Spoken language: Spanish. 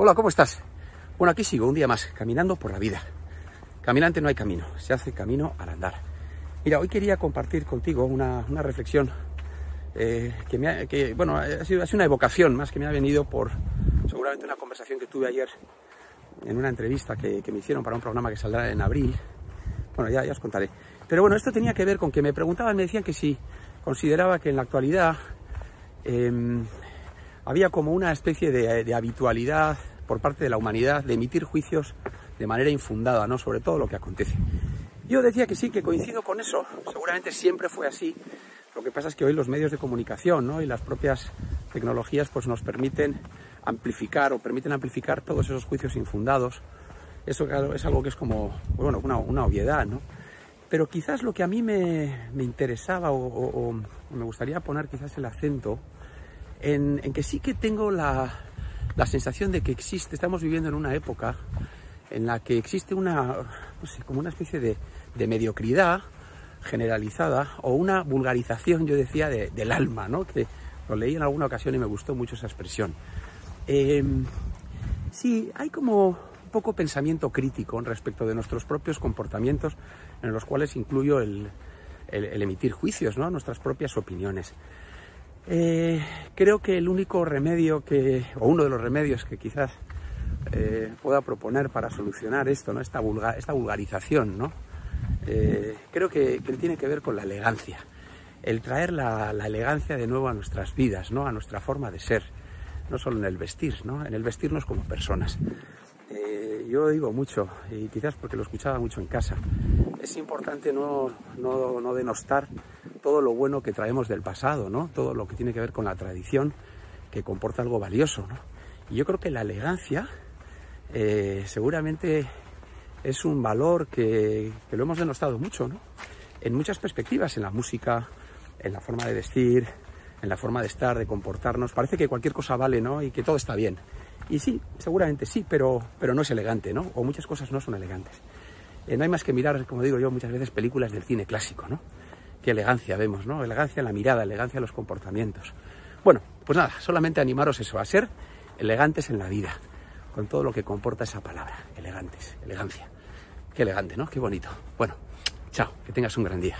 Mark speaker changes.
Speaker 1: Hola, ¿cómo estás? Bueno, aquí sigo un día más, caminando por la vida. Caminante no hay camino, se hace camino al andar. Mira, hoy quería compartir contigo una, reflexión eh, que, me ha, bueno, ha sido, una evocación más que me ha venido por seguramente una conversación que tuve ayer en una entrevista que, me hicieron para un programa que saldrá en abril. Bueno, ya, ya os contaré. Pero bueno, esto tenía que ver con que me preguntaban, me decían que si consideraba que en la actualidad em, había como una especie de, habitualidad por parte de la humanidad de emitir juicios de manera infundada, ¿no? Sobre todo lo que acontece. Yo decía que sí, que coincido con eso, seguramente siempre fue así. Lo que pasa es que hoy los medios de comunicación ¿no? y las propias tecnologías pues nos permiten amplificar o permiten amplificar todos esos juicios infundados. Eso es algo que es como, bueno, una, obviedad, ¿no? Pero quizás lo que a mí me, interesaba o, me gustaría poner quizás el acento en, que sí que tengo la, sensación de que existe, estamos viviendo en una época en la que existe una, no sé, como una especie de, mediocridad generalizada o una vulgarización, yo decía, del alma, ¿no? Que lo leí en alguna ocasión y me gustó mucho esa expresión. Em, sí, hay como poco pensamiento crítico respecto de nuestros propios comportamientos, en los cuales incluyo el, emitir juicios, ¿no? nuestras propias opiniones. Eh, creo que el único remedio que, o uno de los remedios que quizás eh, pueda proponer para solucionar esto, ¿no? esta, esta vulgarización, ¿no? Eh, creo que, tiene que ver con la elegancia. El traer la, la, elegancia de nuevo a nuestras vidas, ¿no? a nuestra forma de ser, no solo en el vestir, ¿no? en el vestirnos como personas yo digo mucho, y quizás porque lo escuchaba mucho en casa, es importante no, no, denostar todo lo bueno que traemos del pasado, ¿no? todo lo que tiene que ver con la tradición, que comporta algo valioso. ¿no? Y yo creo que la elegancia eh, seguramente es un valor que, que, lo hemos denostado mucho, ¿no? en muchas perspectivas, en la música, en la forma de vestir, en la forma de estar, de comportarnos. Parece que cualquier cosa vale ¿no? y que todo está bien. Y sí, seguramente sí, pero, pero no es elegante, ¿no? O muchas cosas no son elegantes. Eh, no hay más que mirar, como digo yo, muchas veces películas del cine clásico, ¿no? Qué elegancia vemos, ¿no? Elegancia en la mirada, elegancia en los comportamientos. Bueno, pues nada, solamente animaros eso, a ser elegantes en la vida, con todo lo que comporta esa palabra, elegantes, elegancia. Qué elegante, ¿no? Qué bonito. Bueno, chao, que tengas un gran día.